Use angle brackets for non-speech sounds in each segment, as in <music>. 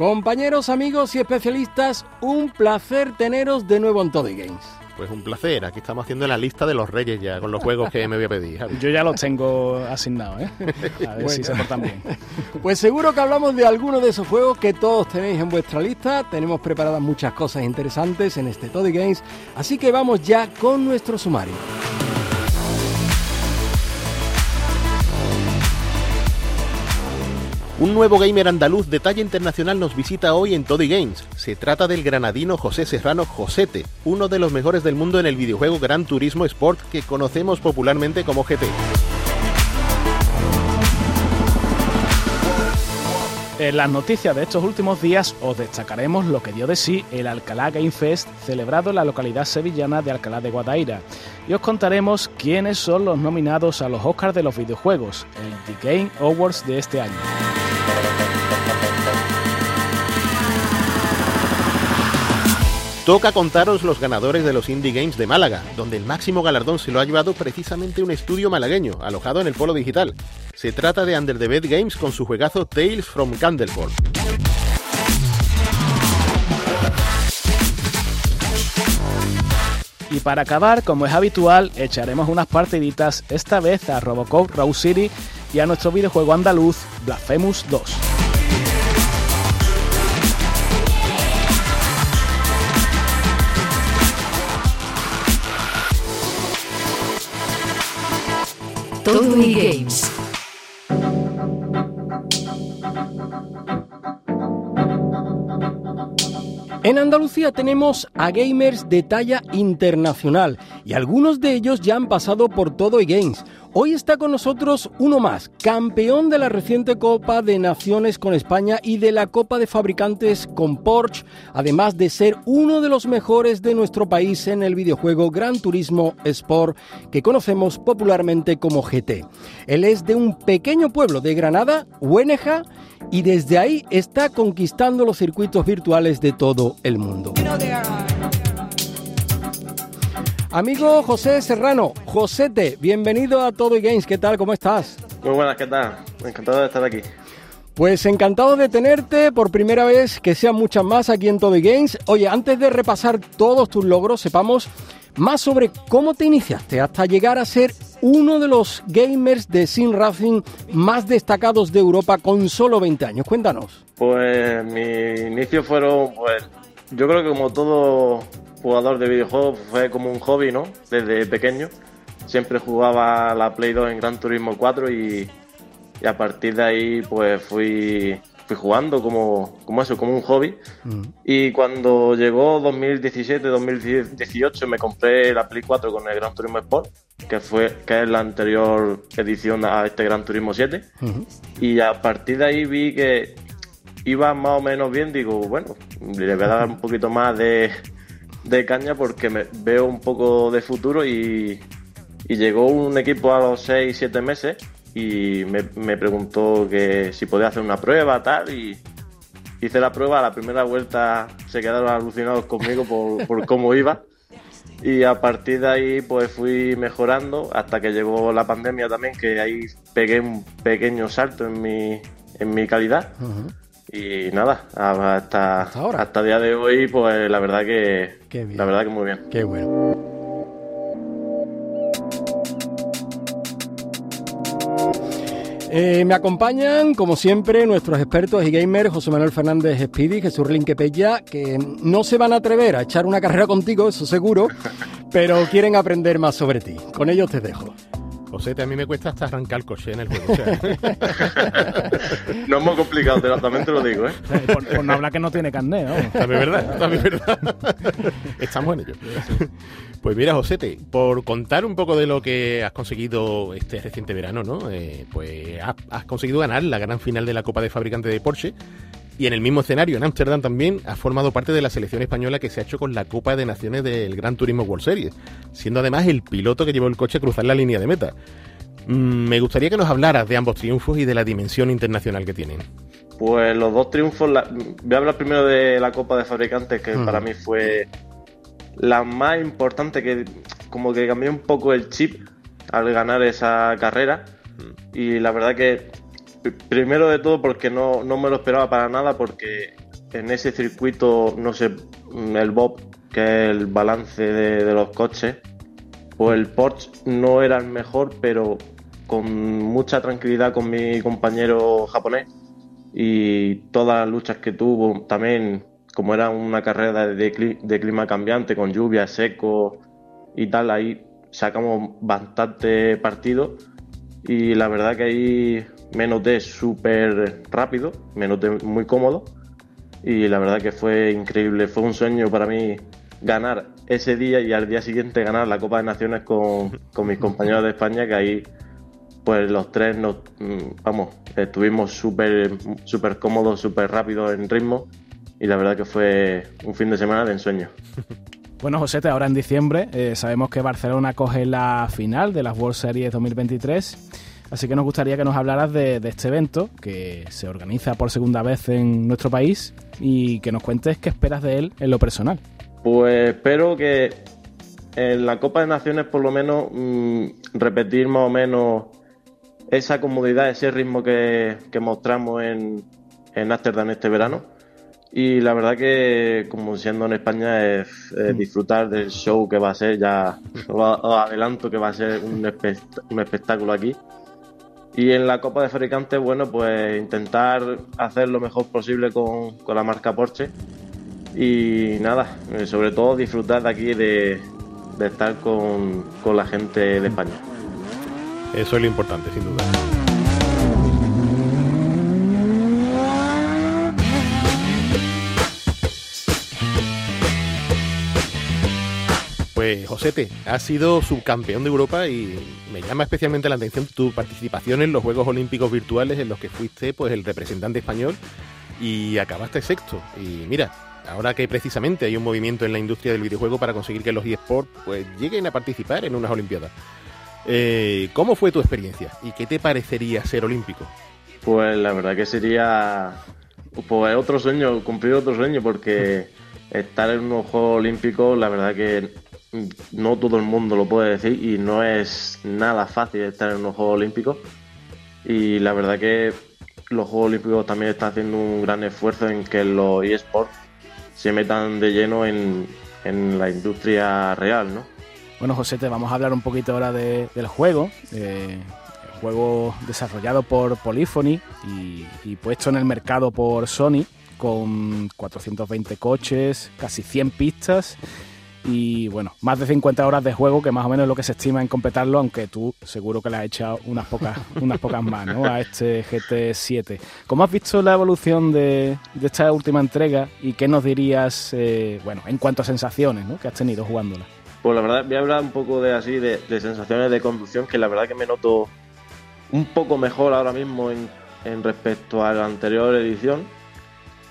Compañeros, amigos y especialistas, un placer teneros de nuevo en Todo y Games. Pues un placer, aquí estamos haciendo la lista de los reyes ya, con los juegos que me voy a pedir. Javi. Yo ya los tengo asignados, ¿eh? A ver si se portan bien. <laughs> Pues seguro que hablamos de alguno de esos juegos que todos tenéis en vuestra lista. Tenemos preparadas muchas cosas interesantes en este Toddy Games, así que vamos ya con nuestro sumario. Un nuevo gamer andaluz de talla internacional nos visita hoy en Toddy Games. Se trata del granadino José Serrano Josete, uno de los mejores del mundo en el videojuego Gran Turismo Sport que conocemos popularmente como GT. En las noticias de estos últimos días os destacaremos lo que dio de sí el Alcalá Game Fest celebrado en la localidad sevillana de Alcalá de Guadaira y os contaremos quiénes son los nominados a los Oscars de los videojuegos, el The Game Awards de este año. Toca contaros los ganadores de los Indie Games de Málaga, donde el máximo galardón se lo ha llevado precisamente un estudio malagueño, alojado en el Polo Digital. Se trata de Under the Bed Games con su juegazo Tales from Candleport. Y para acabar, como es habitual, echaremos unas partiditas, esta vez a Robocop Raw City y a nuestro videojuego andaluz Blasphemous 2. Todo y Games. En Andalucía tenemos a gamers de talla internacional y algunos de ellos ya han pasado por todo y games. Hoy está con nosotros uno más, campeón de la reciente Copa de Naciones con España y de la Copa de Fabricantes con Porsche, además de ser uno de los mejores de nuestro país en el videojuego Gran Turismo Sport, que conocemos popularmente como GT. Él es de un pequeño pueblo de Granada, Hueneja, y desde ahí está conquistando los circuitos virtuales de todo el mundo. Amigo José Serrano, Josete, bienvenido a Todo y Games, ¿qué tal? ¿Cómo estás? Muy buenas, ¿qué tal? Encantado de estar aquí. Pues encantado de tenerte por primera vez, que sean muchas más aquí en Todo y Games. Oye, antes de repasar todos tus logros, sepamos más sobre cómo te iniciaste hasta llegar a ser uno de los gamers de Sim Racing más destacados de Europa con solo 20 años. Cuéntanos. Pues mis inicios fueron, pues, yo creo que como todo jugador de videojuegos fue como un hobby, ¿no? Desde pequeño. Siempre jugaba la Play 2 en Gran Turismo 4 y, y a partir de ahí pues fui, fui jugando como, como eso, como un hobby. Y cuando llegó 2017-2018 me compré la Play 4 con el Gran Turismo Sport, que fue que es la anterior edición a este Gran Turismo 7. Y a partir de ahí vi que iba más o menos bien, digo, bueno, le voy a dar un poquito más de, de caña porque me veo un poco de futuro y, y llegó un equipo a los 6-7 meses y me, me preguntó que si podía hacer una prueba, tal, y hice la prueba, a la primera vuelta se quedaron alucinados conmigo por, <laughs> por cómo iba. Y a partir de ahí pues fui mejorando hasta que llegó la pandemia también, que ahí pegué un pequeño salto en mi, en mi calidad. Y nada, hasta, Hasta ahora. hasta día de hoy, pues la verdad que Qué bien. la verdad que muy bien. Qué bueno. Eh, me acompañan, como siempre, nuestros expertos y gamers, José Manuel Fernández Speedy, Jesús Linquepella, que no se van a atrever a echar una carrera contigo, eso seguro, <laughs> pero quieren aprender más sobre ti. Con ellos te dejo. José, a mí me cuesta hasta arrancar el coche en el juego. o sea, <laughs> No es muy complicado, te- también te lo digo, ¿eh? Por, por no hablar que no tiene carnet, ¿no? también es verdad, también verdad. Estamos en ello. Pues mira, Josete, por contar un poco de lo que has conseguido este reciente verano, ¿no? Eh, pues has, has conseguido ganar la gran final de la Copa de Fabricante de Porsche. Y en el mismo escenario, en Ámsterdam también, ha formado parte de la selección española que se ha hecho con la Copa de Naciones del Gran Turismo World Series, siendo además el piloto que llevó el coche a cruzar la línea de meta. Mm, me gustaría que nos hablaras de ambos triunfos y de la dimensión internacional que tienen. Pues los dos triunfos, voy a hablar primero de la Copa de Fabricantes, que para mí fue la más importante, que como que cambió un poco el chip al ganar esa carrera. Y la verdad que, primero de todo, porque no, me lo esperaba para nada, porque en ese circuito, no sé, el Bob, que es el balance de, de los coches, pues el Porsche no era el mejor, pero con mucha tranquilidad con mi compañero japonés y todas las luchas que tuvo también, como era una carrera de, clima cambiante, con lluvia, seco y tal, ahí sacamos bastante partido. Y la verdad que ahí me noté súper rápido, me noté muy cómodo. Y la verdad que fue increíble, fue un sueño para mí ganar ese día y al día siguiente ganar la Copa de Naciones con, con mis compañeros de España que ahí pues los tres nos, mm, vamos, estuvimos súper super cómodos, súper rápidos en ritmo. Y la verdad que fue un fin de semana de ensueño. <laughs> Bueno, José, ahora en diciembre eh, sabemos que Barcelona coge la final de las World Series 2023, así que nos gustaría que nos hablaras de, este evento que se organiza por segunda vez en nuestro país y que nos cuentes qué esperas de él en lo personal. Pues espero que en la Copa de Naciones por lo menos mm, repetir más o menos esa comodidad, ese ritmo que, mostramos en, en Ámsterdam este verano. Y la verdad que, como siendo en España, es, mm. disfrutar del show que va a ser, ya os adelanto que va a ser un, un espectáculo aquí. Y en la Copa de Fabricantes, bueno, pues intentar hacer lo mejor posible con, con la marca Porsche. Y nada, eh, sobre todo disfrutar de aquí de, de estar con, con la gente de España. Eso es lo importante, sin duda. Pues Josete, has sido subcampeón de Europa y me llama especialmente la atención tu participación en los Juegos Olímpicos Virtuales en los que fuiste pues el representante español y acabaste sexto. Y mira, ahora que precisamente hay un movimiento en la industria del videojuego para conseguir que los eSports pues lleguen a participar en unas Olimpiadas. Eh, ¿Cómo fue tu experiencia y qué te parecería ser olímpico? Pues la verdad que sería pues, otro sueño, cumplir otro sueño, porque <laughs> estar en unos Juegos Olímpicos, la verdad que no todo el mundo lo puede decir y no es nada fácil estar en unos Juegos Olímpicos. Y la verdad que los Juegos Olímpicos también están haciendo un gran esfuerzo en que los eSports se metan de lleno en, en la industria real, ¿no? Bueno, José, te vamos a hablar un poquito ahora del juego. Eh, juego desarrollado por Polyphony y, puesto en el mercado por Sony con 420 coches, casi 100 pistas y bueno, más de 50 horas de juego que más o menos es lo que se estima en completarlo, aunque tú seguro que le has echado unas pocas, <laughs> unas pocas más ¿no? a este GT7. ¿Cómo has visto la evolución de, esta última entrega y qué nos dirías, eh, bueno, en cuanto a sensaciones ¿no? que has tenido jugándola? Pues la verdad, voy a hablar un poco de así, de, sensaciones de conducción, que la verdad que me noto un poco mejor ahora mismo en, respecto a la anterior edición.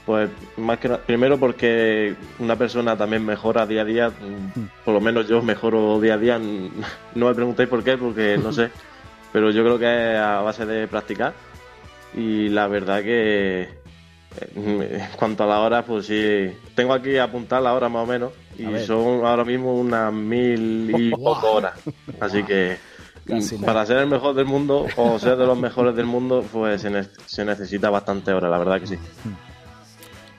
Pues más que primero porque una persona también mejora día a día, por lo menos yo mejoro día a día, no me preguntéis por qué, porque no sé, <laughs> pero yo creo que es a base de practicar. Y la verdad que eh, en cuanto a la hora, pues sí, tengo aquí apuntar la hora más o menos y son ahora mismo unas mil y <laughs> poco horas. Así que para ser el mejor del mundo o ser de los mejores del mundo, pues se, necesita bastante horas, la verdad que sí.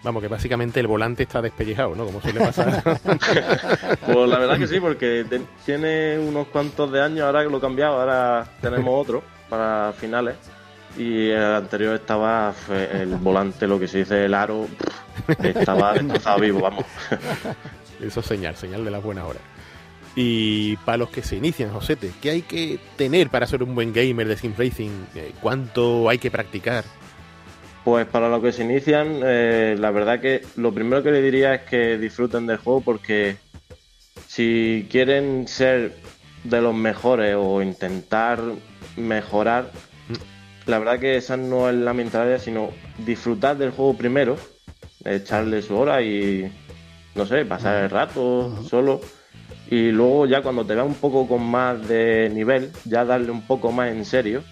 Vamos, que básicamente el volante está despellejado, ¿no? Como suele pasar. <laughs> pues la verdad que sí, porque tiene unos cuantos de años, ahora que lo he cambiado, ahora tenemos otro para finales. Y el anterior estaba el volante, lo que se dice el aro, estaba destrozado vivo, vamos. <laughs> Eso es señal, señal de las buenas horas. Y para los que se inician, Josete, ¿qué hay que tener para ser un buen gamer de Sim Racing? Eh, ¿Cuánto hay que practicar? Pues para los que se inician, eh, la verdad que lo primero que le diría es que disfruten del juego porque si quieren ser de los mejores o intentar mejorar, la verdad que esa no es la mentalidad, sino disfrutar del juego primero echarle su hora y, no sé, pasar el rato solo. Y luego ya cuando te veas un poco con más de nivel, ya darle un poco más en serio.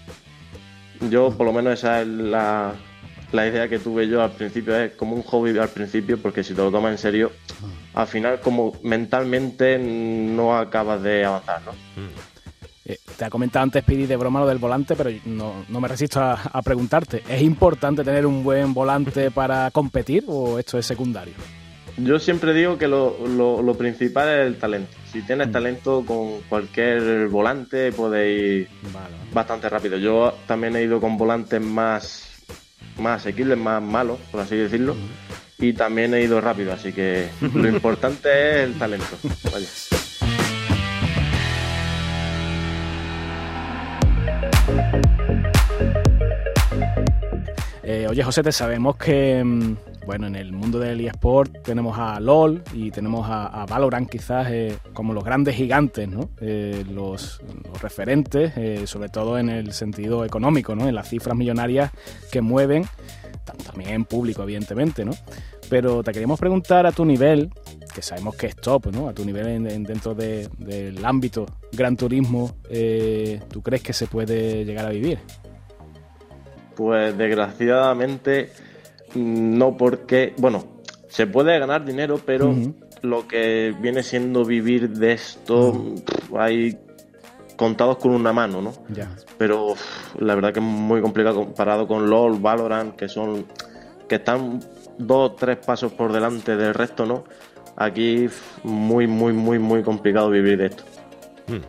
Yo, por lo menos, esa es la, la idea que tuve yo al principio, es como un hobby al principio, porque si te lo tomas en serio, al final como mentalmente no acabas de avanzar, ¿no? Eh, te ha comentado antes, Pidi, de broma lo del volante, pero no, no me resisto a, a, preguntarte, ¿es importante tener un buen volante para competir o esto es secundario? Yo siempre digo que lo, lo, lo principal es el talento. Si tienes talento con cualquier volante puedes ir Vale. bastante rápido. Yo también he ido con volantes más, más asequibles, más malos, por así decirlo. Y también he ido rápido, así que lo <laughs> importante es el talento. Vaya. Eh, oye, José, te sabemos que, mm, bueno, en el mundo del eSport tenemos a LOL y tenemos a, Valorant quizás eh, como los grandes gigantes, ¿no? Eh, los, referentes, eh, sobre todo en el sentido económico, ¿no? En las cifras millonarias que mueven, también en público, evidentemente, ¿no? Pero te queríamos preguntar a tu nivel, que sabemos que es top, ¿no? A tu nivel en, en, dentro de, del ámbito Gran Turismo, ¿tú crees que se puede llegar a vivir? Pues desgraciadamente no porque, bueno, se puede ganar dinero, pero uh -huh. lo que viene siendo vivir de esto, uh -huh. hay contados con una mano, ¿no? Ya. Pero uf, la verdad que es muy complicado comparado con LOL, Valorant, que son que están dos, tres pasos por delante del resto, ¿no? Aquí muy, muy, muy, muy complicado vivir de esto. Hmm.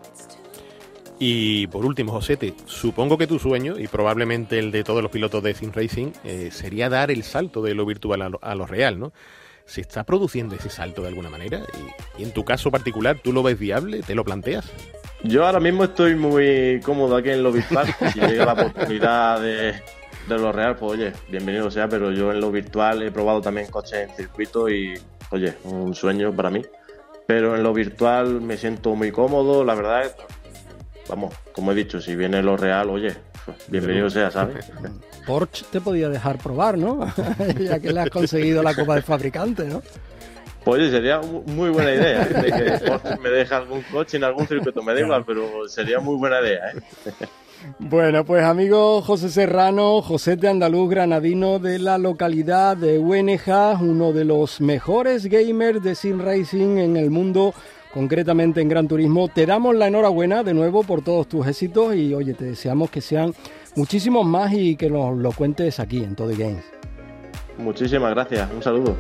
Y por último, Josete, supongo que tu sueño, y probablemente el de todos los pilotos de Sim Racing, eh, sería dar el salto de lo virtual a lo, real, ¿no? ¿Se está produciendo ese salto de alguna manera? Y, y, en tu caso particular, ¿tú lo ves viable? ¿Te lo planteas? Yo ahora mismo estoy muy cómodo aquí en lo virtual. <laughs> si llega la oportunidad de, de lo real, pues oye, bienvenido sea, pero yo en lo virtual he probado también coches en circuito y, oye, un sueño para mí. Pero en lo virtual me siento muy cómodo, la verdad vamos, como he dicho, si viene lo real, oye, bienvenido sea, ¿sabes? <laughs> Porsche te podía dejar probar, ¿no? <laughs> ya que le has conseguido la copa de fabricante, ¿no? Pues oye, sería muy buena idea ¿eh? de que Porsche me deje algún coche en algún circuito, me da igual, pero sería muy buena idea, ¿eh? <laughs> Bueno, pues amigo José Serrano, José de Andaluz Granadino de la localidad de Hueneja, uno de los mejores gamers de Sim Racing en el mundo, concretamente en Gran Turismo. Te damos la enhorabuena de nuevo por todos tus éxitos y oye, te deseamos que sean muchísimos más y que nos lo cuentes aquí en Todo Games. Muchísimas gracias, un saludo.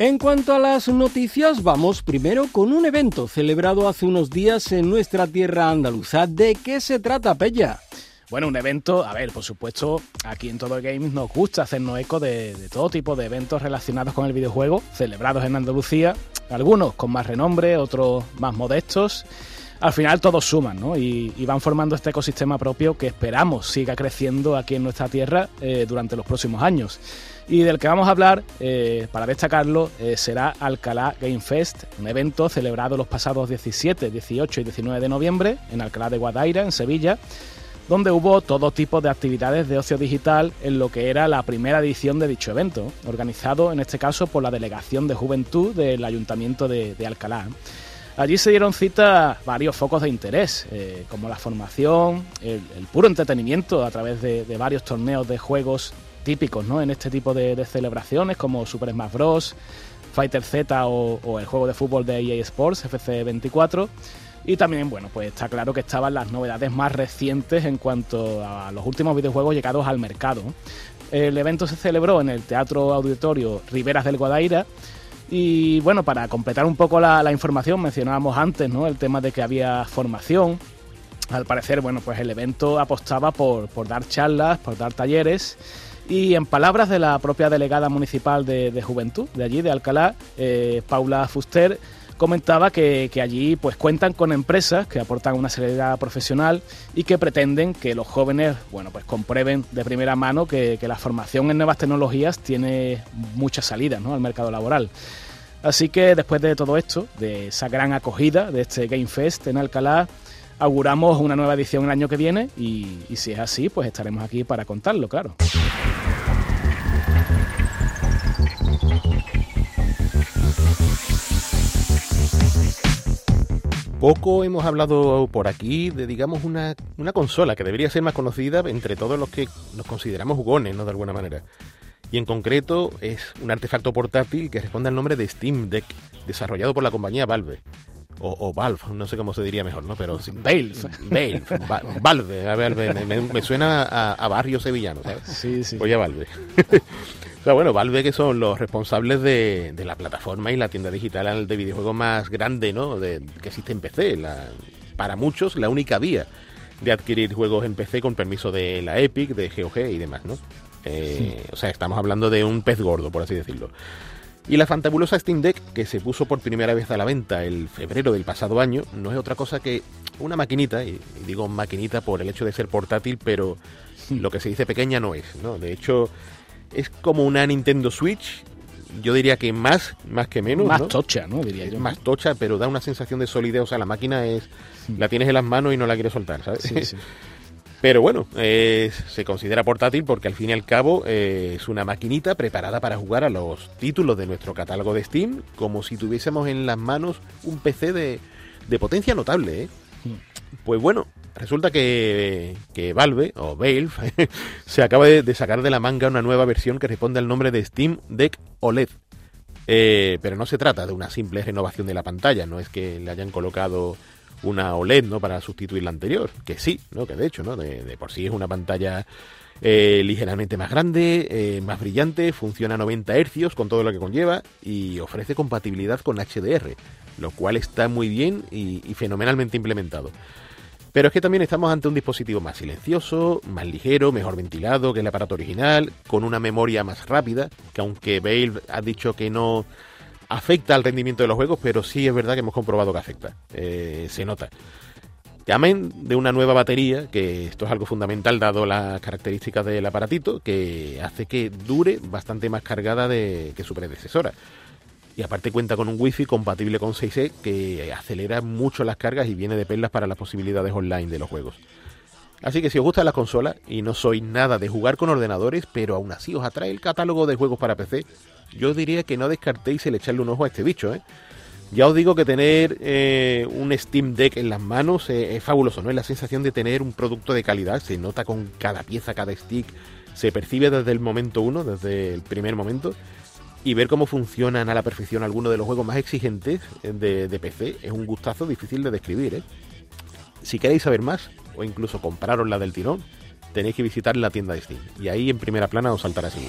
En cuanto a las noticias, vamos primero con un evento celebrado hace unos días en nuestra tierra andaluza. ¿De qué se trata, Pella? Bueno, un evento, a ver, por supuesto, aquí en Todo Games nos gusta hacernos eco de, de, todo tipo de eventos relacionados con el videojuego, celebrados en Andalucía, algunos con más renombre, otros más modestos. Al final todos suman, ¿no? Y, van formando este ecosistema propio que esperamos siga creciendo aquí en nuestra tierra eh, durante los próximos años. Y del que vamos a hablar, eh, para destacarlo, eh, será Alcalá Game Fest, un evento celebrado los pasados 17, 18 y 19 de noviembre en Alcalá de Guadaira, en Sevilla, donde hubo todo tipo de actividades de ocio digital en lo que era la primera edición de dicho evento, organizado en este caso por la Delegación de Juventud del Ayuntamiento de Alcalá. Allí se dieron cita varios focos de interés, eh, como la formación, el, puro entretenimiento a través de, varios torneos de juegos típicos ¿no? en este tipo de, celebraciones como Super Smash Bros., Fighter Z o, el juego de fútbol de EA Sports, FC24. Y también, bueno, pues está claro que estaban las novedades más recientes en cuanto a los últimos videojuegos llegados al mercado. El evento se celebró en el Teatro Auditorio Riberas del Guadaira. Y bueno, para completar un poco la, información, mencionábamos antes ¿no? el tema de que había formación. Al parecer, bueno, pues el evento apostaba por, por dar charlas, por dar talleres y en palabras de la propia delegada municipal de, de Juventud, de allí, de Alcalá, eh, Paula Fuster, comentaba que, allí pues cuentan con empresas que aportan una seriedad profesional y que pretenden que los jóvenes bueno pues comprueben de primera mano que, la formación en nuevas tecnologías tiene muchas salidas ¿no? al mercado laboral. Así que después de todo esto, de esa gran acogida de este Game Fest en Alcalá, auguramos una nueva edición el año que viene y, y si es así, pues estaremos aquí para contarlo, claro. Poco hemos hablado por aquí de, digamos, una, consola que debería ser más conocida entre todos los que nos consideramos jugones, ¿no? De alguna manera. Y en concreto es un artefacto portátil que responde al nombre de Steam Deck, desarrollado por la compañía Valve. O, Valve, no sé cómo se diría mejor, ¿no? Pero Valve. Valve, Valve, a ver, me, suena a, barrio sevillano, ¿sabes? Sí, sí. Oye, Valve. <laughs> bueno, Valve que son los responsables de, la plataforma y la tienda digital de videojuegos más grande ¿no? de, que existe en PC. para muchos, la única vía de adquirir juegos en PC con permiso de la Epic, de GOG y demás, ¿no? Eh, o sea, estamos hablando de un pez gordo, por así decirlo. Y la fantabulosa Steam Deck, que se puso por primera vez a la venta el febrero del pasado año, no es otra cosa que una maquinita, y digo maquinita por el hecho de ser portátil, pero lo que se dice pequeña no es, ¿no? De hecho, es como una Nintendo Switch. Yo diría que más, más que menos. Más tocha, ¿no? Diría yo. Más tocha, pero da una sensación de solidez. O sea, la máquina es. La tienes en las manos y no la quieres soltar, ¿sabes? Sí, sí. <laughs> Pero bueno, se considera portátil porque al fin y al cabo eh, es una maquinita preparada para jugar a los títulos de nuestro catálogo de Steam, como si tuviésemos en las manos un PC de, de potencia notable. ¿eh? Pues bueno, resulta que, Valve, o Valve, <laughs> se acaba de, sacar de la manga una nueva versión que responde al nombre de Steam Deck OLED. Eh, pero no se trata de una simple renovación de la pantalla, no es que le hayan colocado una OLED ¿no? para sustituir la anterior, que sí, que de hecho ¿no? de, por sí es una pantalla eh, ligeramente más grande, eh, más brillante, funciona a 90 Hz con todo lo que conlleva y ofrece compatibilidad con HDR, lo cual está muy bien y fenomenalmente implementado. Pero es que también estamos ante un dispositivo más silencioso, más ligero, mejor ventilado que el aparato original, con una memoria más rápida, que aunque Valve ha dicho que no afecta al rendimiento de los juegos, pero sí es verdad que hemos comprobado que afecta. Eh, se nota. Amén de una nueva batería, que esto es algo fundamental dado las características del aparatito, que hace que dure bastante más cargada de, que su predecesora. Y aparte cuenta con un wifi compatible con 6E que acelera mucho las cargas y viene de perlas para las posibilidades online de los juegos. Así que si os gustan las consolas y no sois nada de jugar con ordenadores, pero aún así os atrae el catálogo de juegos para PC, yo diría que no descartéis el echarle un ojo a este bicho, ¿eh? Ya os digo que tener eh, un Steam Deck en las manos eh, es fabuloso, ¿no? Es la sensación de tener un producto de calidad, se nota con cada pieza, cada stick, se percibe desde el momento uno, desde el primer momento y ver cómo funcionan a la perfección algunos de los juegos más exigentes de, PC es un gustazo difícil de describir. ¿eh? Si queréis saber más o incluso compraros la del tirón, tenéis que visitar la tienda de Steam y ahí en primera plana os saltará así.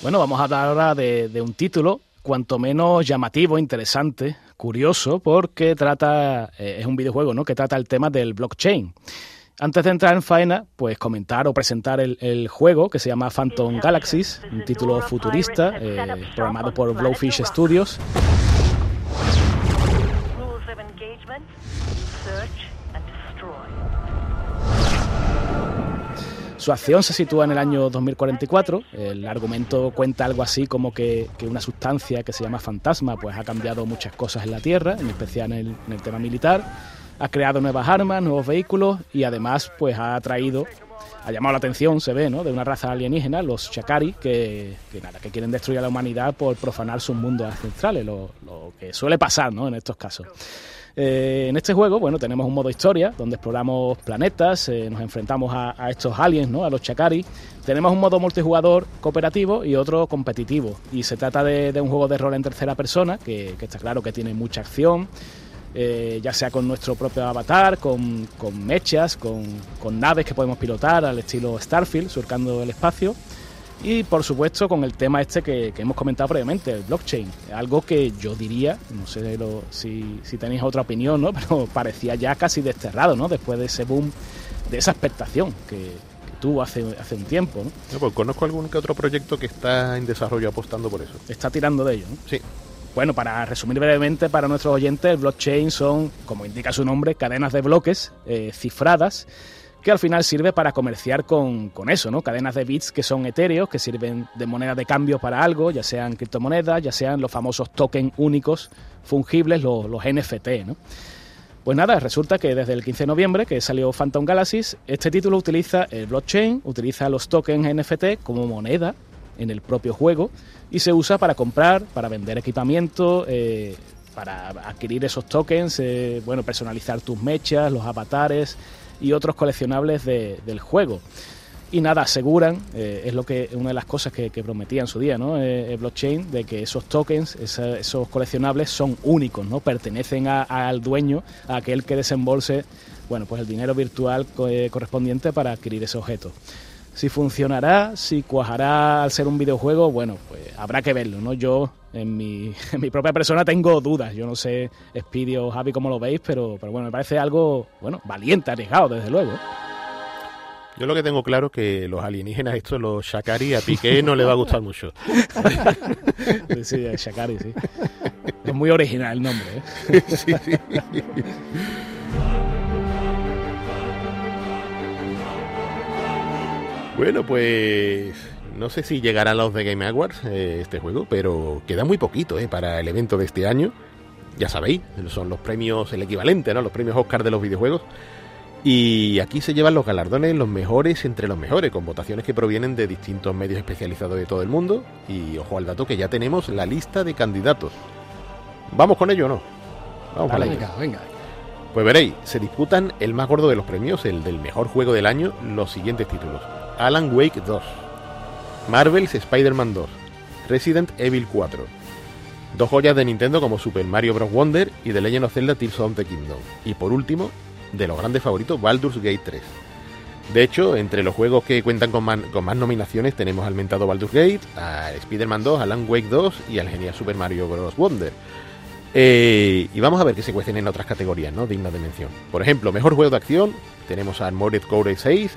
Bueno, vamos a hablar ahora de, un título cuanto menos llamativo, interesante, curioso, porque trata, eh, es un videojuego ¿no? que trata el tema del blockchain. Antes de entrar en faena, pues comentar o presentar el, juego que se llama Phantom Galaxies, un título futurista eh, programado por Blowfish Studios. Su acción se sitúa en el año 2044. El argumento cuenta algo así como que, una sustancia que se llama fantasma pues ha cambiado muchas cosas en la Tierra, en especial en el tema militar ha creado nuevas armas, nuevos vehículos y además pues ha traído ha llamado la atención, se ve, ¿no? de una raza alienígena, los Chakari, que, nada, que quieren destruir a la humanidad por profanar sus mundos ancestrales, lo, que suele pasar ¿no? en estos casos. Eh, en este juego, bueno, tenemos un modo historia donde exploramos planetas, eh, nos enfrentamos a, estos aliens, ¿no? A los Chakari. Tenemos un modo multijugador cooperativo y otro competitivo. Y se trata de, un juego de rol en tercera persona, que, que está claro que tiene mucha acción, eh, ya sea con nuestro propio avatar, con, mechas, con, naves que podemos pilotar al estilo Starfield, surcando el espacio. Y por supuesto con el tema este que, hemos comentado previamente, el blockchain. Algo que yo diría, no sé si, tenéis otra opinión, ¿no? <laughs> pero parecía ya casi desterrado ¿no? después de ese boom, de esa expectación que, tuvo hace, hace un tiempo. ¿no? No, pues conozco algún que otro proyecto que está en desarrollo apostando por eso. Está tirando de ello. ¿no? Sí. Bueno, para resumir brevemente para nuestros oyentes, el blockchain son, como indica su nombre, cadenas de bloques eh, cifradas que al final sirve para comerciar con, con, eso, ¿no? Cadenas de bits que son etéreos, que sirven de moneda de cambio para algo, ya sean criptomonedas, ya sean los famosos tokens únicos fungibles, los, los NFT, ¿no? Pues nada, resulta que desde el 15 de noviembre, que salió Phantom Galaxies, este título utiliza el blockchain, utiliza los tokens NFT como moneda en el propio juego y se usa para comprar, para vender equipamiento, eh, para adquirir esos tokens, eh, bueno, personalizar tus mechas, los avatares y otros coleccionables de, del juego. Y nada, aseguran, eh, es lo que una de las cosas que, prometía en su día, ¿no? Blockchain, de que esos tokens, esa, esos coleccionables son únicos, ¿no? Pertenecen a, al dueño, a aquel que desembolse, bueno, pues el dinero virtual co correspondiente para adquirir ese objeto. Si funcionará, si cuajará al ser un videojuego, bueno, pues habrá que verlo, ¿no? Yo, en mi, <laughs> en mi propia persona, tengo dudas. Yo no sé, Speedy o Javi, cómo lo veis, pero, pero bueno, me parece algo, bueno, valiente, arriesgado, desde luego. Yo lo que tengo claro es que los alienígenas, esto, los Shakari, a Piqué no le va a gustar mucho. <laughs> sí, Shakari, sí. Es muy original el nombre, ¿eh? <laughs> sí, sí. Bueno, pues no sé si llegará a los de Game Awards eh, este juego, pero queda muy poquito eh, para el evento de este año. Ya sabéis, son los premios, el equivalente, ¿no? Los premios Oscar de los videojuegos. Y aquí se llevan los galardones los mejores entre los mejores, con votaciones que provienen de distintos medios especializados de todo el mundo. Y ojo al dato que ya tenemos la lista de candidatos. ¿Vamos con ello o no? Vamos para ello. venga, venga. Pues veréis, se disputan el más gordo de los premios, el del mejor juego del año, los siguientes títulos. Alan Wake 2, Marvel's Spider-Man 2, Resident Evil 4, dos joyas de Nintendo como Super Mario Bros. Wonder y The Legend of Zelda Tears of the Kingdom. Y por último, de los grandes favoritos, Baldur's Gate 3. De hecho, entre los juegos que cuentan con, más nominaciones tenemos al mentado Baldur's Gate, a Spider-Man 2, Alan Wake 2 y al genial Super Mario Bros. Wonder. Eh, y vamos a ver qué se cuecen en otras categorías, ¿no? Dignas de mención. Por ejemplo, mejor juego de acción, tenemos a Armored Core 6,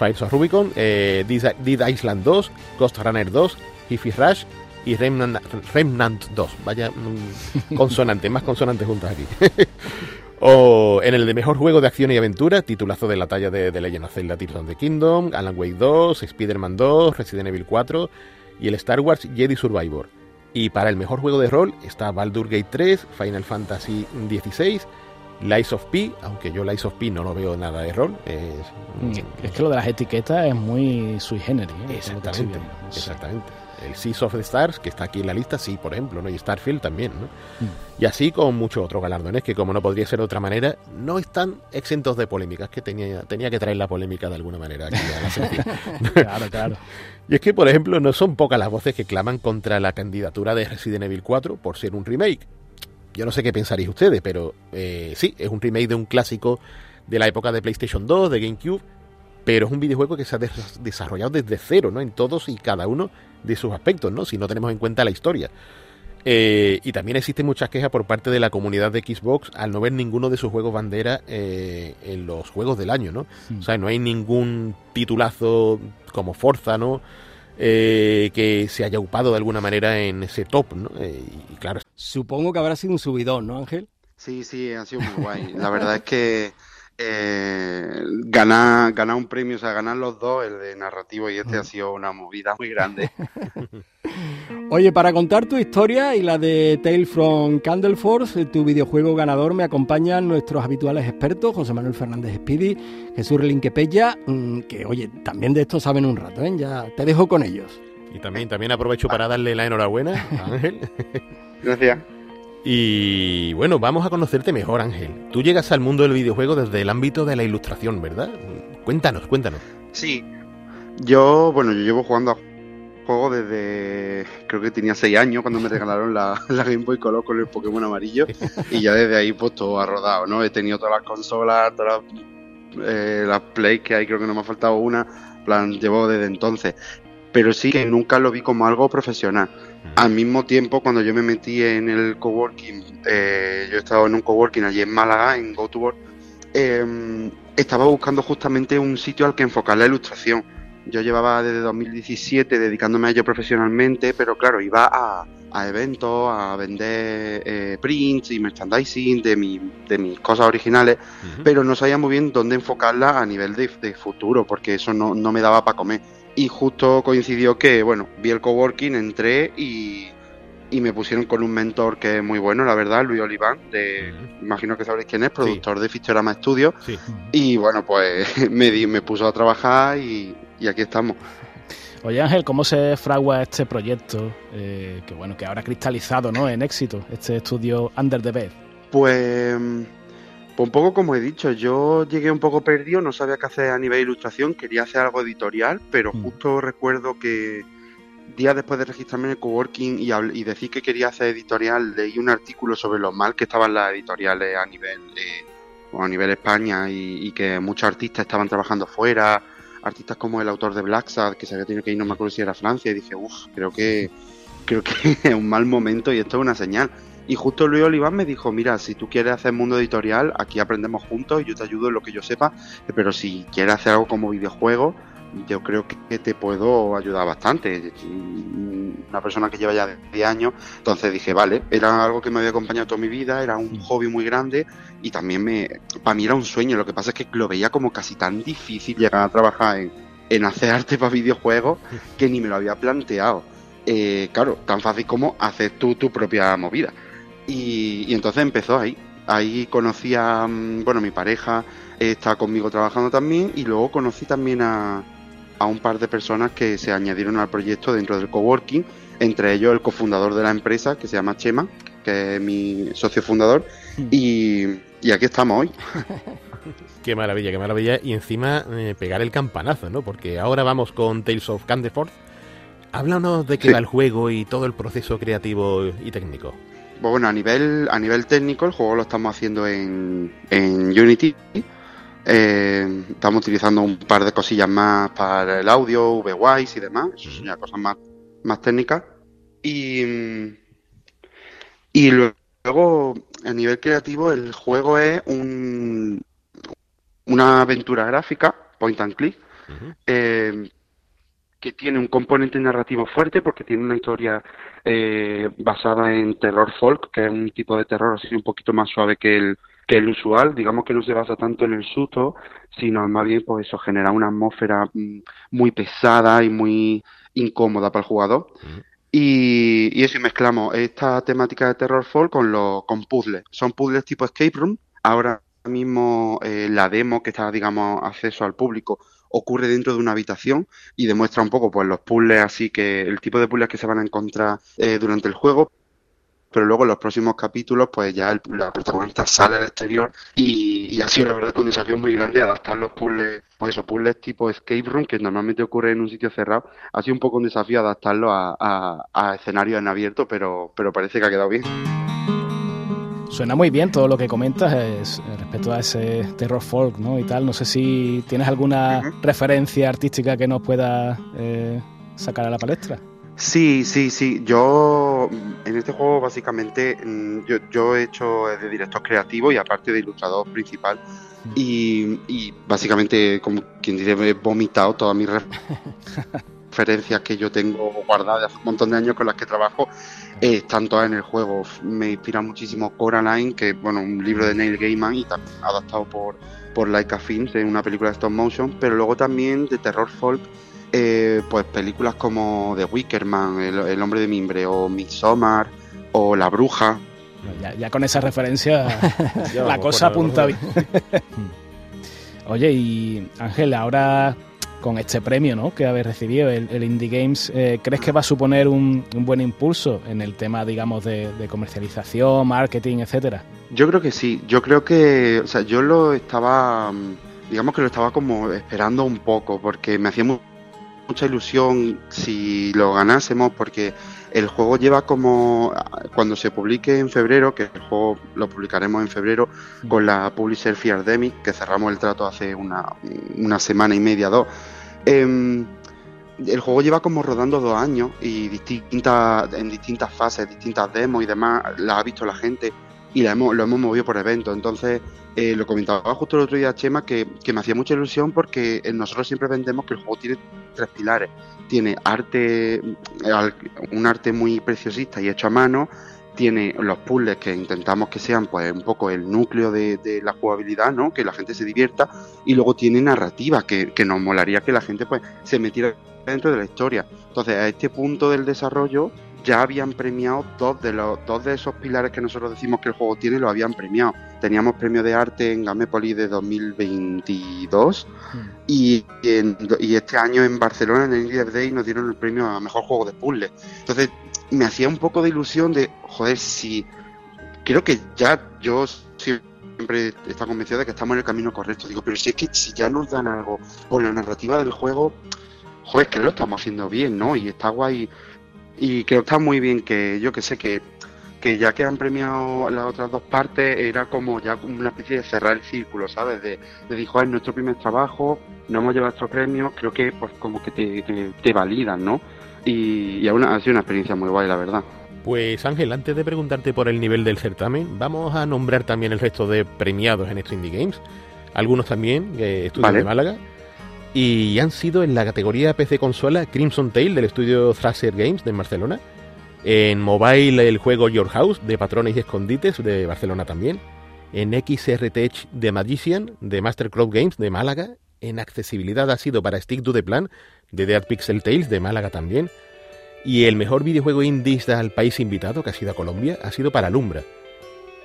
Fires of Rubicon, eh, Dead Island 2, Ghost Runner 2, Hifi Rush y Remnant, Remnant 2. Vaya mm, <laughs> consonantes, más consonantes juntas aquí. <laughs> o en el de mejor juego de acción y aventura, titulazo de la talla de, de Legend of Zelda Tears of the Kingdom, Alan Wake 2, Spider-Man 2, Resident Evil 4 y el Star Wars Jedi Survivor. Y para el mejor juego de rol está Baldur Gate 3, Final Fantasy XVI, Lies of P, aunque yo Lies of P no lo veo nada de rol. Es, es que lo de las etiquetas es muy sui generis. ¿eh? Exactamente, exactamente. El Seas of the Stars, que está aquí en la lista, sí, por ejemplo, ¿no? y Starfield también. ¿no? Mm. Y así con muchos otros galardones que, como no podría ser de otra manera, no están exentos de polémicas, que tenía, tenía que traer la polémica de alguna manera. Aquí a la <laughs> claro, claro. Y es que, por ejemplo, no son pocas las voces que claman contra la candidatura de Resident Evil 4 por ser un remake. Yo no sé qué pensaréis ustedes, pero eh, sí, es un remake de un clásico de la época de PlayStation 2, de GameCube, pero es un videojuego que se ha des desarrollado desde cero, ¿no? En todos y cada uno de sus aspectos, ¿no? Si no tenemos en cuenta la historia. Eh, y también existen muchas quejas por parte de la comunidad de Xbox al no ver ninguno de sus juegos bandera eh, en los juegos del año, ¿no? Sí. O sea, no hay ningún titulazo como Forza, ¿no? Eh, que se haya upado de alguna manera en ese top, ¿no? Eh, y claro. Supongo que habrá sido un subidón, ¿no, Ángel? Sí, sí, ha sido muy guay. La verdad es que eh, ganar, ganar un premio, o sea, ganar los dos, el de narrativo y este, ha sido una movida muy grande. <laughs> Oye, para contar tu historia y la de Tale from Candleforce, tu videojuego ganador, me acompañan nuestros habituales expertos, José Manuel Fernández Speedy, Jesús Relinquepella, que oye, también de esto saben un rato, ¿eh? Ya te dejo con ellos. Y también, también aprovecho para darle la enhorabuena <laughs> a Ángel. Gracias. Y bueno, vamos a conocerte mejor, Ángel. Tú llegas al mundo del videojuego desde el ámbito de la ilustración, ¿verdad? Cuéntanos, cuéntanos. Sí. Yo, bueno, yo llevo jugando a juegos desde. Creo que tenía 6 años cuando me regalaron la, <laughs> la, Game Boy Color con el Pokémon amarillo. y ya desde ahí, pues todo ha rodado, ¿no? He tenido todas las consolas, todas las, eh, las Play que hay, creo que no me ha faltado una. plan, llevo desde entonces. Pero sí que nunca lo vi como algo profesional. Al mismo tiempo, cuando yo me metí en el coworking, eh, yo he estado en un coworking allí en Málaga, en GoToWork, eh, estaba buscando justamente un sitio al que enfocar la ilustración. Yo llevaba desde 2017 dedicándome a ello profesionalmente, pero claro, iba a, a eventos, a vender eh, prints y merchandising de, mi, de mis cosas originales, pero no sabía muy bien dónde enfocarla a nivel de, de futuro, porque eso no, no me daba para comer. Y justo coincidió que, bueno, vi el coworking, entré y, y me pusieron con un mentor que es muy bueno, la verdad, Luis Oliván, de, imagino que sabréis quién es, productor de Fichorama Studio. Sí. Y bueno, pues <laughs> me, di- me puso a trabajar y, y aquí estamos. Oye Ángel, ¿cómo se fragua este proyecto eh, que bueno que ahora ha cristalizado ¿no? en éxito, este estudio Under the Bed? Pues, pues un poco como he dicho, yo llegué un poco perdido, no sabía qué hacer a nivel de ilustración, quería hacer algo editorial, pero Mm. justo recuerdo que días después de registrarme en el coworking y, y decir que quería hacer editorial, leí un artículo sobre lo mal que estaban las editoriales a nivel eh, o a nivel España y, que muchos artistas estaban trabajando fuera, artistas como el autor de Black Sad, que se había tenido que ir, no me acuerdo si era Francia, y dije, uff, creo que creo que <laughs> es un mal momento y esto es una señal. Y justo Luis Oliván me dijo, mira, si tú quieres hacer mundo editorial, aquí aprendemos juntos y yo te ayudo en lo que yo sepa, pero si quieres hacer algo como videojuego, yo creo que te puedo ayudar bastante. Una persona que lleva ya 10 años, entonces dije, vale, era algo que me había acompañado toda mi vida, era un hobby muy grande y también me, para mí era un sueño, lo que pasa es que lo veía como casi tan difícil llegar a trabajar en, en hacer arte para videojuegos <laughs> que ni me lo había planteado. Eh, claro, tan fácil como hacer tú tu propia movida. Y, y entonces empezó ahí. Ahí conocí a, mm, bueno, mi pareja está conmigo trabajando también y luego conocí también a, a un par de personas que se añadieron al proyecto dentro del coworking, entre ellos el cofundador de la empresa que se llama Chema, que es mi socio fundador, y, y aquí estamos hoy. <laughs> Qué maravilla, qué maravilla. Y encima eh, pegar el campanazo, ¿no? Porque ahora vamos con Tales of Candeford. Háblanos de qué Sí. va el juego y todo el proceso creativo y técnico. Pues bueno, a nivel, a nivel técnico, el juego lo estamos haciendo en, en Unity. Eh, estamos utilizando un par de cosillas más para el audio, VWise y demás. Eso son ya cosas más, más técnicas. Y, mm, y luego, a nivel creativo, el juego es un, una aventura gráfica, point and click, eh, que tiene un componente narrativo fuerte porque tiene una historia eh, basada en terror folk, que es un tipo de terror así un poquito más suave que el, que el usual. Digamos que no se basa tanto en el susto, sino más bien pues eso genera una atmósfera mm, muy pesada y muy incómoda para el jugador. Y, y eso, y mezclamos esta temática de terror folk con, los con puzzles. Son puzzles tipo escape room. Ahora mismo eh, la demo que está, digamos, acceso al público ocurre dentro de una habitación y demuestra un poco pues los puzzles así que el tipo de puzzles que se van a encontrar eh, durante el juego pero luego en los próximos capítulos pues ya el, la protagonista sale al exterior y, y ha sido la verdad un desafío muy grande adaptar los puzzles pues esos puzzles tipo escape room que normalmente ocurre en un sitio cerrado ha sido un poco un desafío adaptarlo a, a, a escenarios en abierto pero, pero parece que ha quedado bien Suena muy bien todo lo que comentas es, respecto a ese terror folk, ¿no? Y tal. No sé si tienes alguna referencia artística que nos pueda eh, sacar a la palestra. Sí, sí, sí. Yo en este juego básicamente mm, yo, yo he hecho de director creativo y aparte de ilustrador principal. Y, y básicamente, como quien dice, he vomitado todas mis ref- <laughs> referencias que yo tengo guardadas de hace un montón de años con las que trabajo. eh, están todas en el juego. Me inspira muchísimo Coraline, que bueno, un libro de Neil Gaiman y también adaptado por, por Laika Films en una película de stop motion, pero luego también de terror folk eh, pues películas como The Wicker Man, El, El hombre de mimbre, o Midsommar, o La bruja. Ya, ya con esa referencia <laughs> <laughs> Ya la vamos, cosa bueno, apunta bien. <laughs> Oye, y Ángel, ahora con este premio ¿no? que habéis recibido, el, el Indie Games, eh, ¿crees que va a suponer un, un buen impulso en el tema, digamos, de, de comercialización, marketing, etcétera? Yo creo que sí, yo creo que, o sea, yo lo estaba, mm, digamos que lo estaba como esperando un poco, porque me hacía mu- mucha ilusión si lo ganásemos, porque el juego lleva como, cuando se publique en febrero, que el juego lo publicaremos en febrero con la publisher Fiardemic, que cerramos el trato hace una, una semana y media, dos. Em, el juego lleva como rodando dos años y distintas, en distintas fases, distintas demos y demás, las ha visto la gente. y la hemos, lo hemos movido por eventos. Entonces, eh, lo comentaba justo el otro día Chema que, me hacía mucha ilusión porque nosotros siempre vendemos que el juego tiene tres pilares. Tiene arte, un arte muy preciosista y hecho a mano, tiene los puzzles que intentamos que sean pues un poco el núcleo de, la jugabilidad, ¿no? Que la gente se divierta y luego tiene narrativa que, que, nos molaría que la gente pues se metiera dentro de la historia. Entonces a este punto del desarrollo ya habían premiado dos de los dos de esos pilares que nosotros decimos que el juego tiene, lo habían premiado. Teníamos premio de arte en Gamepolis de 2022 hmm. y, este año en Barcelona en el Day nos dieron el premio a mejor juego de puzzle. Entonces me hacía un poco de ilusión de, joder, si creo que ya yo siempre estado convencido de que estamos en el camino correcto. Digo, pero si es que si ya nos dan algo por la narrativa del juego, joder, que lo estamos haciendo bien, ¿no? Y está guay y creo que está muy bien que yo que sé que, que ya que han premiado las otras dos partes, era como ya una especie de cerrar el círculo, ¿sabes? De, de dijo, es nuestro primer trabajo, no hemos llevado estos premios, creo que pues como que te, te, validan, ¿no? Y, y ha sido una experiencia muy guay, la verdad. Pues Ángel, antes de preguntarte por el nivel del certamen, vamos a nombrar también el resto de premiados en estos Indie Games. Algunos también, eh, estudios de Málaga y han sido en la categoría PC consola Crimson Tail del estudio Thrasher Games de Barcelona, en mobile el juego Your House de Patrones y Escondites de Barcelona también, en XRTech de Magician de Mastercraft Games de Málaga, en accesibilidad ha sido para Stick to the Plan de Dead Pixel Tales de Málaga también, y el mejor videojuego indie al país invitado, que ha sido a Colombia, ha sido para Lumbra.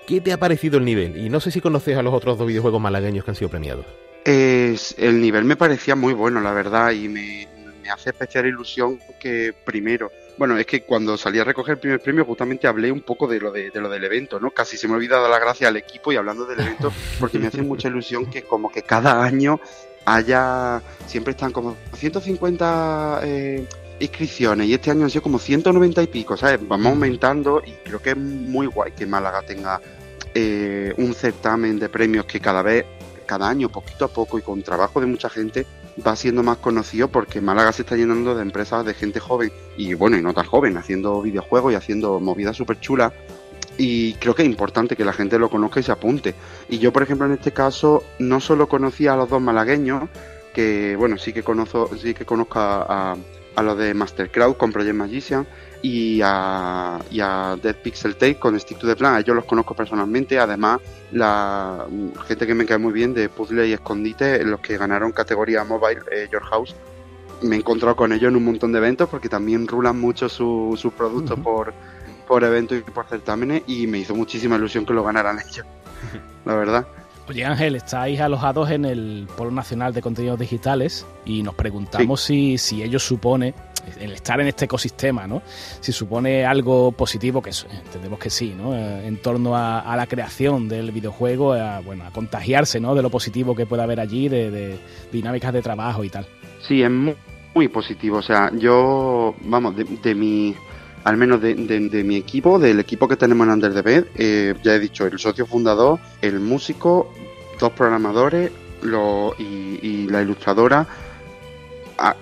¿Qué te ha parecido el nivel? Y no sé si conoces a los otros dos videojuegos malagueños que han sido premiados. Es, el nivel me parecía muy bueno, la verdad, y me, hace especial ilusión que primero, bueno, es que cuando salí a recoger el primer premio justamente hablé un poco de lo, de, lo del evento, ¿no? Casi se me ha olvidado la gracia al equipo y hablando del evento, <laughs> porque me hace mucha ilusión que como que cada año haya, siempre están como 150 eh, inscripciones y este año han sido como 190 y pico, ¿sabes? Vamos aumentando y creo que es muy guay que Málaga tenga eh, un certamen de premios que cada vez cada año, poquito a poco y con trabajo de mucha gente, va siendo más conocido porque Málaga se está llenando de empresas de gente joven y bueno, y no tan joven, haciendo videojuegos y haciendo movidas súper chulas. Y creo que es importante que la gente lo conozca y se apunte. Y yo, por ejemplo, en este caso, no solo conocía a los dos malagueños, que bueno, sí que conozco, sí que conozco a, a los de Mastercloud con Project Magician, y a, y a Dead Pixel Take con Stick to the Plan. Yo los conozco personalmente. Además, la gente que me cae muy bien de Puzzle y Escondite, los que ganaron categoría Mobile eh, Your House, me he encontrado con ellos en un montón de eventos porque también rulan mucho sus su productos por, por eventos y por certámenes y me hizo muchísima ilusión que lo ganaran <laughs> ellos, la verdad. Oye Ángel, estáis alojados en el Polo Nacional de Contenidos Digitales y nos preguntamos si, si ello supone, el estar en este ecosistema, ¿no? Si supone algo positivo, que entendemos que sí, ¿no? Eh, en torno a, la creación del videojuego, a, bueno, a contagiarse, ¿no? De lo positivo que puede haber allí, de, dinámicas de trabajo y tal. Sí, es muy, positivo. O sea, yo, vamos, de mi al menos de, mi equipo, del equipo que tenemos en Under the Bed, eh, ya he dicho, el socio fundador, el músico, dos programadores y, la ilustradora, a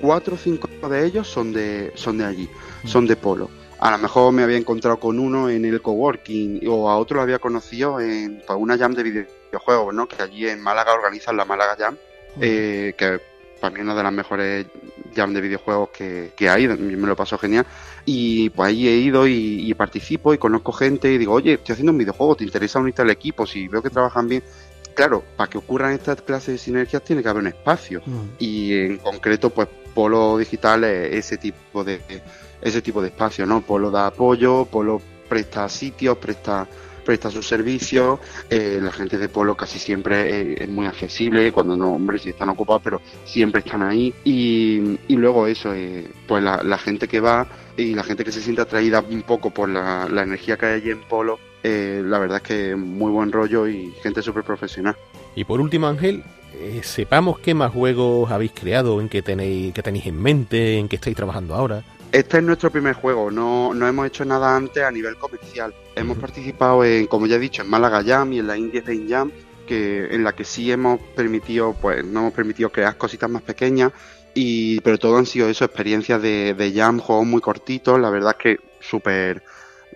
cuatro o cinco de ellos son de, son de allí, mm. son de Polo. A lo mejor me había encontrado con uno en el coworking o a otro lo había conocido en una jam de videojuegos, ¿no? Que allí en Málaga organizan la Málaga Jam, mm. eh, que para mí una de las mejores jam de videojuegos que, que hay, me lo paso genial. Y pues ahí he ido y, participo y conozco gente y digo, oye, estoy haciendo un videojuego, ¿te interesa unirte al equipo? Si veo que trabajan bien. Claro, para que ocurran estas clases de sinergias tiene que haber un espacio. Mm. Y en concreto, pues Polo Digital es ese tipo de ese tipo de espacio, ¿no? Polo da apoyo, Polo presta sitios, presta presta sus servicios, eh, la gente de Polo casi siempre eh, es muy accesible, cuando no, hombre, si están ocupados, pero siempre están ahí. Y, y luego eso, eh, pues la, la, gente que va y la gente que se siente atraída un poco por la, la energía que hay allí en Polo, la verdad es que muy buen rollo y gente súper profesional. Y por último, Ángel, sepamos qué más juegos habéis creado, en qué tenéis, qué tenéis en mente, en qué estáis trabajando ahora. Este es nuestro primer juego, no, no hemos hecho nada antes a nivel comercial. Hemos participado en, como ya he dicho, en Málaga Jam y en la Indie Game Jam, que, en la que sí hemos permitido, pues no hemos permitido crear cositas más pequeñas, y, pero todo han sido eso, experiencias de, de Jam, juegos muy cortitos, la verdad es que súper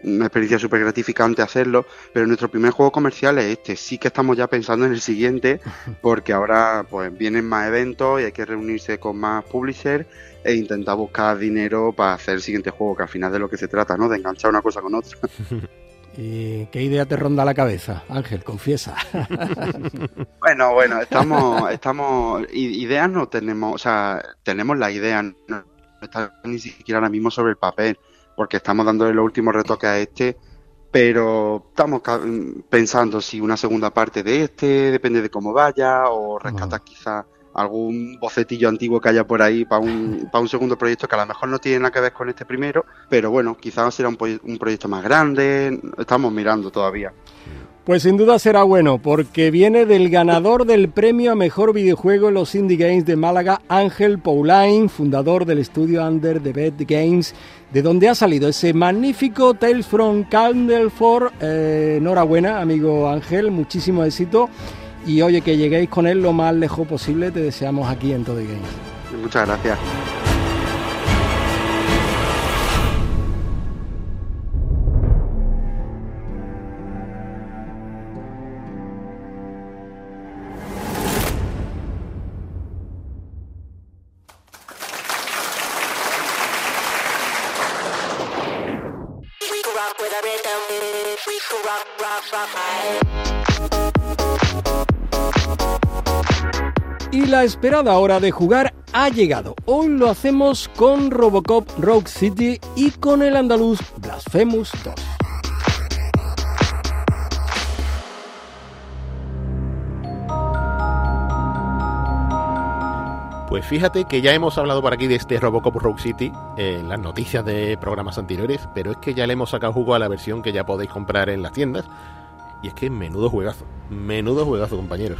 una experiencia súper gratificante hacerlo, pero nuestro primer juego comercial es este. Sí que estamos ya pensando en el siguiente, <laughs> porque ahora pues vienen más eventos y hay que reunirse con más publishers e intentar buscar dinero para hacer el siguiente juego, que al final de lo que se trata, ¿no? De enganchar una cosa con otra. <laughs> ¿Y qué idea te ronda la cabeza, Ángel? Confiesa. <laughs> bueno, bueno, estamos, estamos, ideas no tenemos, o sea, tenemos la idea, no está ni siquiera ahora mismo sobre el papel porque estamos dándole los últimos retoques a este, pero estamos pensando si una segunda parte de este, depende de cómo vaya, o rescatar quizás algún bocetillo antiguo que haya por ahí para un, para un segundo proyecto que a lo mejor no tiene nada que ver con este primero, pero bueno, quizás será un, un proyecto más grande, estamos mirando todavía. Pues sin duda será bueno, porque viene del ganador del premio a mejor videojuego en los Indie Games de Málaga, Ángel Paulain, fundador del estudio Under the Bed Games, de donde ha salido ese magnífico Tales from Candleford. Eh, enhorabuena, amigo Ángel, muchísimo éxito. Y oye, que lleguéis con él lo más lejos posible, te deseamos aquí en Todo Games. Muchas gracias. Y la esperada hora de jugar ha llegado. Hoy lo hacemos con Robocop Rogue City y con el andaluz Blasphemous 2. Pues fíjate que ya hemos hablado por aquí de este Robocop Rogue City en las noticias de programas anteriores, pero es que ya le hemos sacado jugo a la versión que ya podéis comprar en las tiendas. Y es que menudo juegazo, menudo juegazo, compañeros.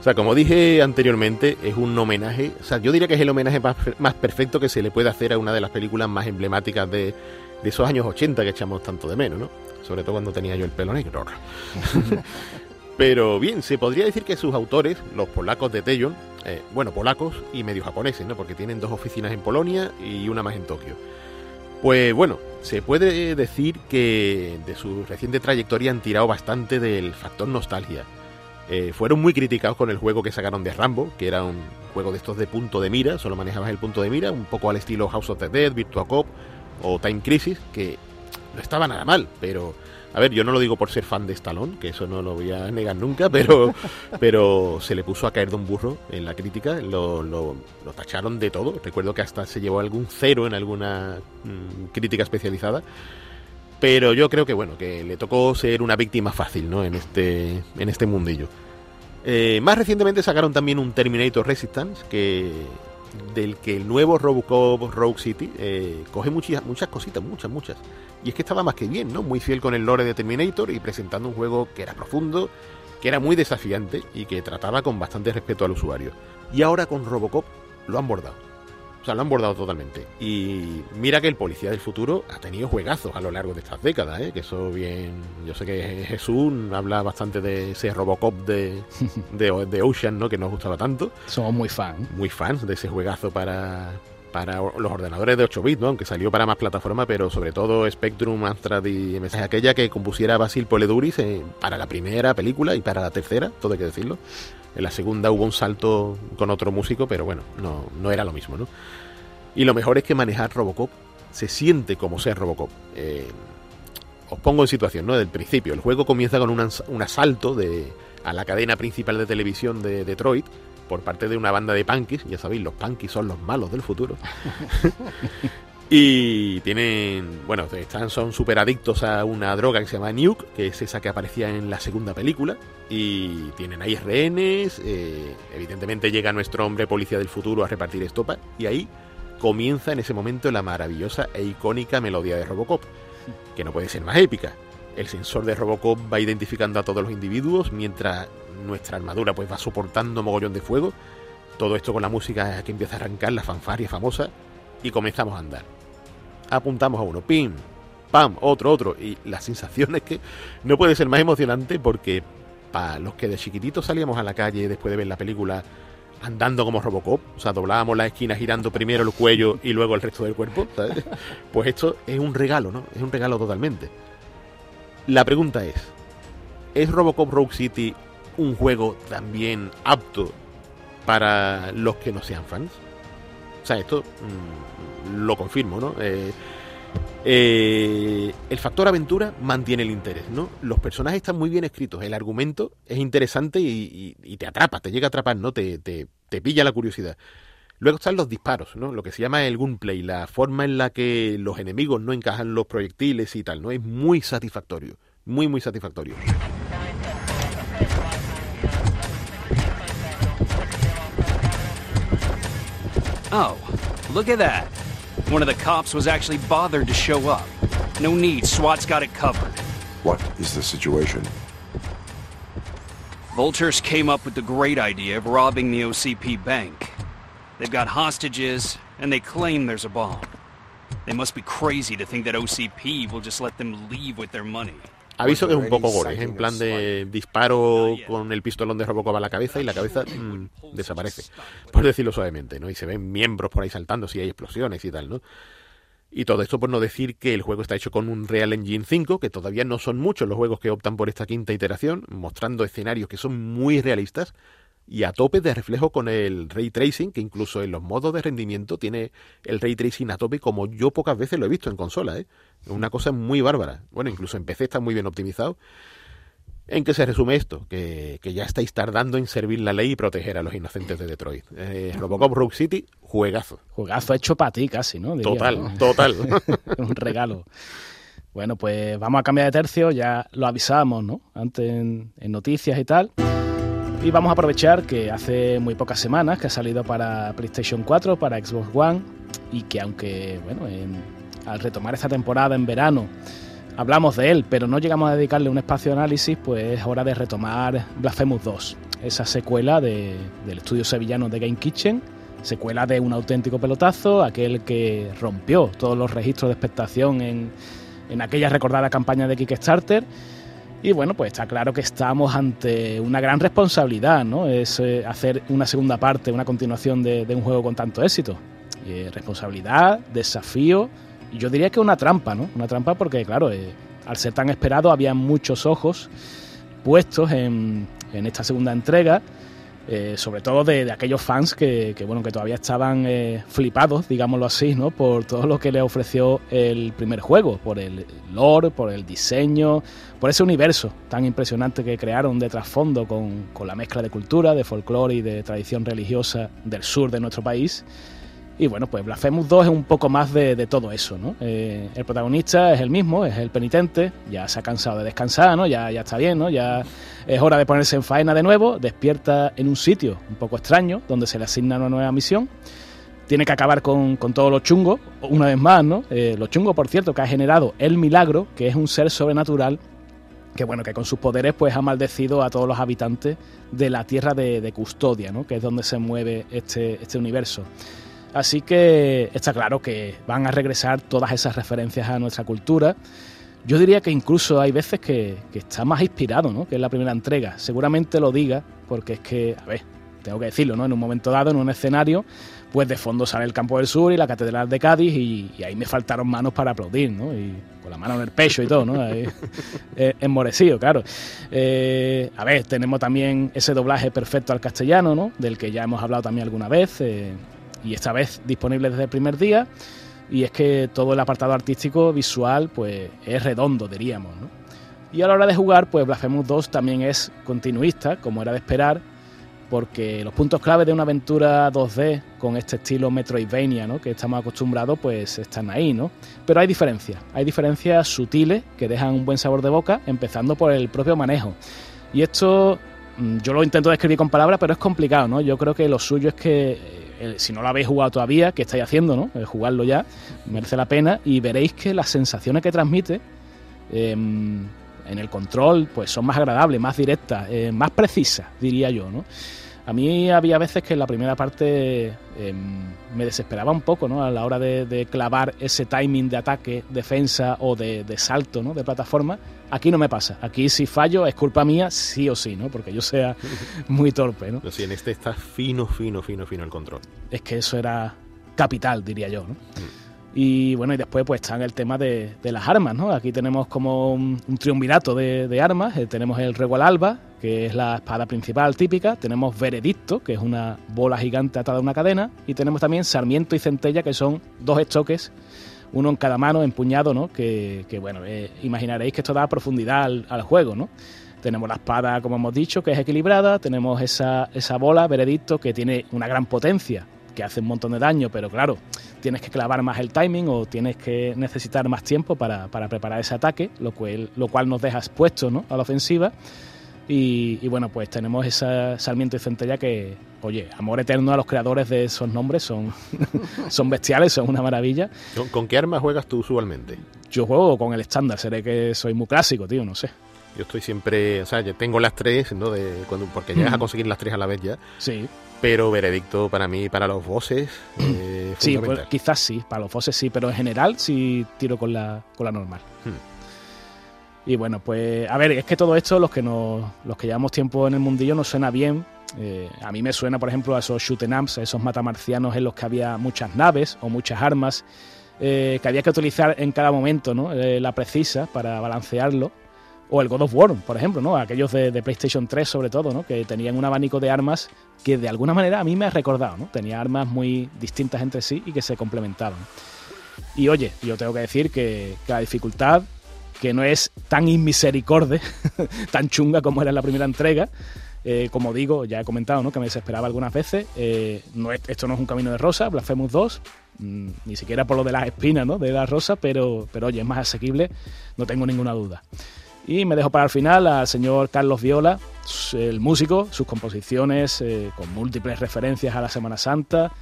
O sea, como dije anteriormente, es un homenaje, o sea, yo diría que es el homenaje más, perfecto que se le puede hacer a una de las películas más emblemáticas de, de esos años 80 que echamos tanto de menos, ¿no? Sobre todo cuando tenía yo el pelo negro. <laughs> Pero bien, se podría decir que sus autores, los polacos de Tejon, eh, bueno, polacos y medio japoneses, ¿no? Porque tienen dos oficinas en Polonia y una más en Tokio. Pues bueno, se puede decir que de su reciente trayectoria han tirado bastante del factor nostalgia. Eh, fueron muy criticados con el juego que sacaron de Rambo, que era un juego de estos de punto de mira, solo manejabas el punto de mira, un poco al estilo House of the Dead, Virtua Cop o Time Crisis, que no estaba nada mal, pero a ver, yo no lo digo por ser fan de Stallone, que eso no lo voy a negar nunca, pero, <laughs> pero se le puso a caer de un burro en la crítica, lo, lo, tacharon de todo. Recuerdo que hasta se llevó algún cero en alguna mm, crítica especializada. Pero yo creo que bueno, que le tocó ser una víctima fácil, ¿no? En este, en este mundillo. Eh, más recientemente sacaron también un Terminator Resistance, que del que el nuevo Robocop Rogue City eh, coge muchas, muchas cositas, muchas, muchas. Y es que estaba más que bien, ¿no? Muy fiel con el lore de Terminator y presentando un juego que era profundo, que era muy desafiante y que trataba con bastante respeto al usuario. Y ahora con Robocop lo han bordado. O sea, lo han bordado totalmente. Y mira que el Policía del Futuro ha tenido juegazos a lo largo de estas décadas, ¿eh? Que eso bien... Yo sé que Jesús habla bastante de ese Robocop de, <laughs> de, Ocean, ¿no? Que nos gustaba tanto. Somos muy fans. Muy fans de ese juegazo para, para los ordenadores de 8 bits, ¿no? Aunque salió para más plataformas, pero sobre todo Spectrum, Amstrad y MS. Aquella que compusiera Basil Poleduris eh, para la primera película y para la tercera, todo hay que decirlo. En la segunda hubo un salto con otro músico, pero bueno, no, no era lo mismo, ¿no? Y lo mejor es que manejar Robocop se siente como ser Robocop. Eh, os pongo en situación, ¿no? Del principio, el juego comienza con un, asalto a la cadena principal de televisión de Detroit por parte de una banda de punkies. Ya sabéis, los punkies son los malos del futuro. <laughs> Y tienen, bueno, están, son súper adictos a una droga que se llama Nuke, que es esa que aparecía en la segunda película. Y tienen ahí rehenes, eh, evidentemente llega nuestro hombre policía del futuro a repartir estopa. Y ahí comienza en ese momento la maravillosa e icónica melodía de Robocop, que no puede ser más épica. El sensor de Robocop va identificando a todos los individuos mientras nuestra armadura pues va soportando mogollón de fuego. Todo esto con la música que empieza a arrancar, la fanfaria famosa, y comenzamos a andar apuntamos a uno, pim, pam, otro, otro. Y la sensación es que no puede ser más emocionante porque para los que de chiquititos salíamos a la calle después de ver la película andando como Robocop, o sea, doblábamos la esquina girando primero el cuello y luego el resto del cuerpo, ¿sabes? <laughs> Pues esto es un regalo, ¿no? Es un regalo totalmente. La pregunta es, ¿es Robocop Rogue City un juego también apto para los que no sean fans? O sea, esto mm, lo confirmo, ¿no? Eh, eh, el factor aventura mantiene el interés, ¿no? Los personajes están muy bien escritos, el argumento es interesante y, te atrapa, te llega a atrapar, ¿no? Te, pilla la curiosidad. Luego están los disparos, ¿no? Lo que se llama el gunplay, la forma en la que los enemigos no encajan los proyectiles y tal, ¿no? Es muy satisfactorio, muy, muy satisfactorio. Oh, look at that. One of the cops was actually bothered to show up. No need, SWAT's got it covered. What is the situation? Vultures came up with the great idea of robbing the OCP bank. They've got hostages, and they claim there's a bomb. They must be crazy to think that OCP will just let them leave with their money. Aviso que es un poco gore, es en plan de disparo con el pistolón de Robocop a la cabeza y la cabeza mmm, desaparece, por decirlo suavemente, ¿no? Y se ven miembros por ahí saltando si hay explosiones y tal, ¿no? Y todo esto por no decir que el juego está hecho con un Real Engine 5, que todavía no son muchos los juegos que optan por esta quinta iteración, mostrando escenarios que son muy realistas, y a tope de reflejo con el ray tracing, que incluso en los modos de rendimiento tiene el ray tracing a tope como yo pocas veces lo he visto en consola. ¿eh? Una cosa muy bárbara. Bueno, incluso en PC está muy bien optimizado. ¿En qué se resume esto? Que, ya estáis tardando en servir la ley y proteger a los inocentes de Detroit. Eh, Robocop Rogue City, juegazo. Juegazo hecho para ti casi, ¿no? total, total. <laughs> Un regalo. Bueno, pues vamos a cambiar de tercio, ya lo avisábamos, ¿no? Antes en noticias y tal. Y vamos a aprovechar que hace muy pocas semanas que ha salido para PlayStation 4, para Xbox One, y que aunque, bueno, al retomar esta temporada en verano, hablamos de él, pero no llegamos a dedicarle un espacio de análisis, pues es hora de retomar Blasphemous 2, esa secuela del estudio sevillano de Game Kitchen, secuela de un auténtico pelotazo, aquel que rompió todos los registros de expectación en, en aquella recordada campaña de Kickstarter y bueno, pues está claro que estamos ante una gran responsabilidad, ¿no? Es eh, hacer una segunda parte, una continuación de, un juego con tanto éxito. Eh, responsabilidad, desafío, y yo diría que una trampa, ¿no? Una trampa porque, claro, eh, al ser tan esperado había muchos ojos puestos en, en esta segunda entrega eh, sobre todo de, aquellos fans que, bueno que todavía estaban eh, flipados, digámoslo así, ¿no? por todo lo que le ofreció el primer juego, por el lore, por el diseño, por ese universo tan impresionante que crearon de trasfondo con, con la mezcla de cultura, de folclore y de tradición religiosa del sur de nuestro país. Y bueno, pues Blasphemous 2 es un poco más de, todo eso, ¿no? Eh, el protagonista es el mismo, es el penitente, ya se ha cansado de descansar, ¿no? Ya, ya está bien, ¿no? Ya es hora de ponerse en faena de nuevo, despierta en un sitio un poco extraño, donde se le asigna una nueva misión. Tiene que acabar con, con todo lo chungo, una vez más, ¿no? Eh, lo chungo, por cierto, que ha generado el milagro, que es un ser sobrenatural que bueno, que con sus poderes pues ha maldecido a todos los habitantes de la tierra de, de Custodia, ¿no? que es donde se mueve este, este universo. Así que está claro que van a regresar todas esas referencias a nuestra cultura. Yo diría que incluso hay veces que, está más inspirado, ¿no? Que es la primera entrega. Seguramente lo diga, porque es que, a ver, tengo que decirlo, ¿no? En un momento dado, en un escenario, pues de fondo sale el Campo del Sur y la Catedral de Cádiz y, ahí me faltaron manos para aplaudir, ¿no? Y con la mano en el pecho y todo, ¿no? Ahí, <laughs> eh, enmorecido, claro. Eh, a ver, tenemos también ese doblaje perfecto al castellano, ¿no? Del que ya hemos hablado también alguna vez. Eh, y esta vez disponible desde el primer día. Y es que todo el apartado artístico visual pues es redondo, diríamos. ¿no? Y a la hora de jugar, pues Blasphemous 2 también es continuista, como era de esperar, porque los puntos clave de una aventura 2D con este estilo Metroidvania, ¿no? que estamos acostumbrados, pues están ahí, ¿no? Pero hay diferencias, hay diferencias sutiles que dejan un buen sabor de boca, empezando por el propio manejo. Y esto mm, yo lo intento describir con palabras, pero es complicado, ¿no? Yo creo que lo suyo es que si no lo habéis jugado todavía, ¿qué estáis haciendo? ¿no? Eh, jugarlo ya, merece la pena y veréis que las sensaciones que transmite em, en el control pues son más agradables, más directas, eh, más precisas, diría yo. ¿no? A mí había veces que en la primera parte em, me desesperaba un poco, ¿no? A la hora de, clavar ese timing de ataque, defensa o de, salto, ¿no? De plataforma. Aquí no me pasa. Aquí si fallo es culpa mía, sí o sí, ¿no? Porque yo sea <laughs> muy torpe, ¿no? Pero sí, en este está fino, fino, fino, fino el control. Es que eso era capital, diría yo, ¿no? Mm. Y bueno, y después pues está el tema de, las armas, ¿no? Aquí tenemos como un, triunvirato de, armas. Eh, tenemos el Regual Alba, que es la espada principal típica. Tenemos Veredicto, que es una bola gigante atada a una cadena. Y tenemos también Sarmiento y Centella, que son dos estoques, uno en cada mano, empuñado, ¿no? Que, bueno, eh, imaginaréis que esto da profundidad al, juego, ¿no? Tenemos la espada, como hemos dicho, que es equilibrada. Tenemos esa, esa bola, Veredicto, que tiene una gran potencia que hace un montón de daño, pero claro, tienes que clavar más el timing o tienes que necesitar más tiempo para, preparar ese ataque, lo cual, lo cual nos deja expuestos ¿no? a la ofensiva. Y, bueno, pues tenemos esa Sarmiento y Centella que, oye, amor eterno a los creadores de esos nombres, son, <laughs> son bestiales, son una maravilla. ¿Con, qué arma juegas tú usualmente? Yo juego con el estándar, seré que soy muy clásico, tío, no sé. Yo estoy siempre, o sea, yo tengo las tres, ¿no? De, cuando, porque llegas a conseguir las tres a la vez ya. Sí. Pero veredicto para mí, para los bosses. Eh, sí, pues, quizás sí, para los bosses sí, pero en general sí tiro con la, con la normal. Hmm. Y bueno, pues a ver, es que todo esto, los que nos, los que llevamos tiempo en el mundillo, nos suena bien. Eh, a mí me suena, por ejemplo, a esos shoot ups, a esos matamarcianos en los que había muchas naves o muchas armas eh, que había que utilizar en cada momento, ¿no? Eh, la precisa para balancearlo o el God of War, por ejemplo, ¿no? Aquellos de, PlayStation 3 sobre todo, ¿no? Que tenían un abanico de armas que de alguna manera a mí me ha recordado, ¿no? Tenía armas muy distintas entre sí y que se complementaban. Y oye, yo tengo que decir que, la dificultad, que no es tan inmisericorde, <laughs> tan chunga como era en la primera entrega, eh, como digo, ya he comentado ¿no? que me desesperaba algunas veces. Eh, no esto no es un camino de rosa, Blasphemous 2, mm, ni siquiera por lo de las espinas ¿no? de la rosa, pero, pero oye, es más asequible, no tengo ninguna duda. Y me dejo para el final al señor Carlos Viola, el músico, sus composiciones eh, con múltiples referencias a la Semana Santa,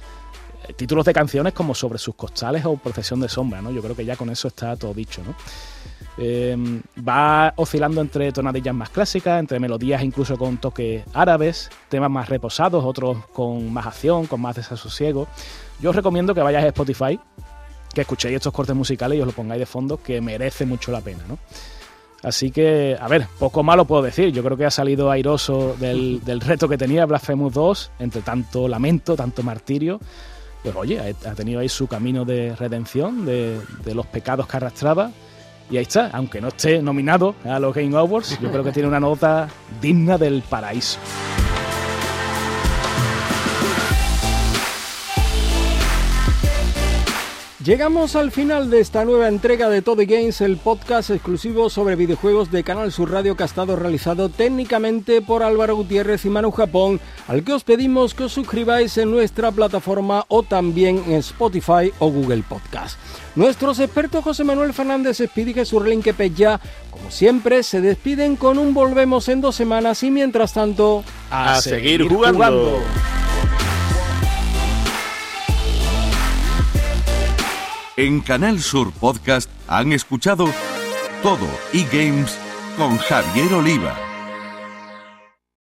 títulos de canciones como Sobre sus costales o Procesión de Sombra, ¿no? Yo creo que ya con eso está todo dicho, ¿no? Em, va oscilando entre tonadillas más clásicas, entre melodías incluso con toques árabes, temas más reposados, otros con más acción, con más desasosiego. Yo os recomiendo que vayáis a Spotify, que escuchéis estos cortes musicales y os lo pongáis de fondo, que merece mucho la pena, ¿no? Así que, a ver, poco malo puedo decir. Yo creo que ha salido airoso del, reto que tenía Blasphemous 2, entre tanto lamento, tanto martirio. Pues oye, ha tenido ahí su camino de redención de, de los pecados que arrastraba. Y ahí está, aunque no esté nominado a los Game Awards, yo creo que tiene una nota digna del paraíso. Llegamos al final de esta nueva entrega de Todo Games, el podcast exclusivo sobre videojuegos de Canal Sur Radio que ha estado realizado técnicamente por Álvaro Gutiérrez y Manu Japón, al que os pedimos que os suscribáis en nuestra plataforma o también en Spotify o Google Podcast. Nuestros expertos José Manuel Fernández Espíritu y Jesús Pepe ya, como siempre, se despiden con un volvemos en dos semanas y mientras tanto, a, seguir, jugando. En Canal Sur Podcast han escuchado todo e-games con Javier Oliva.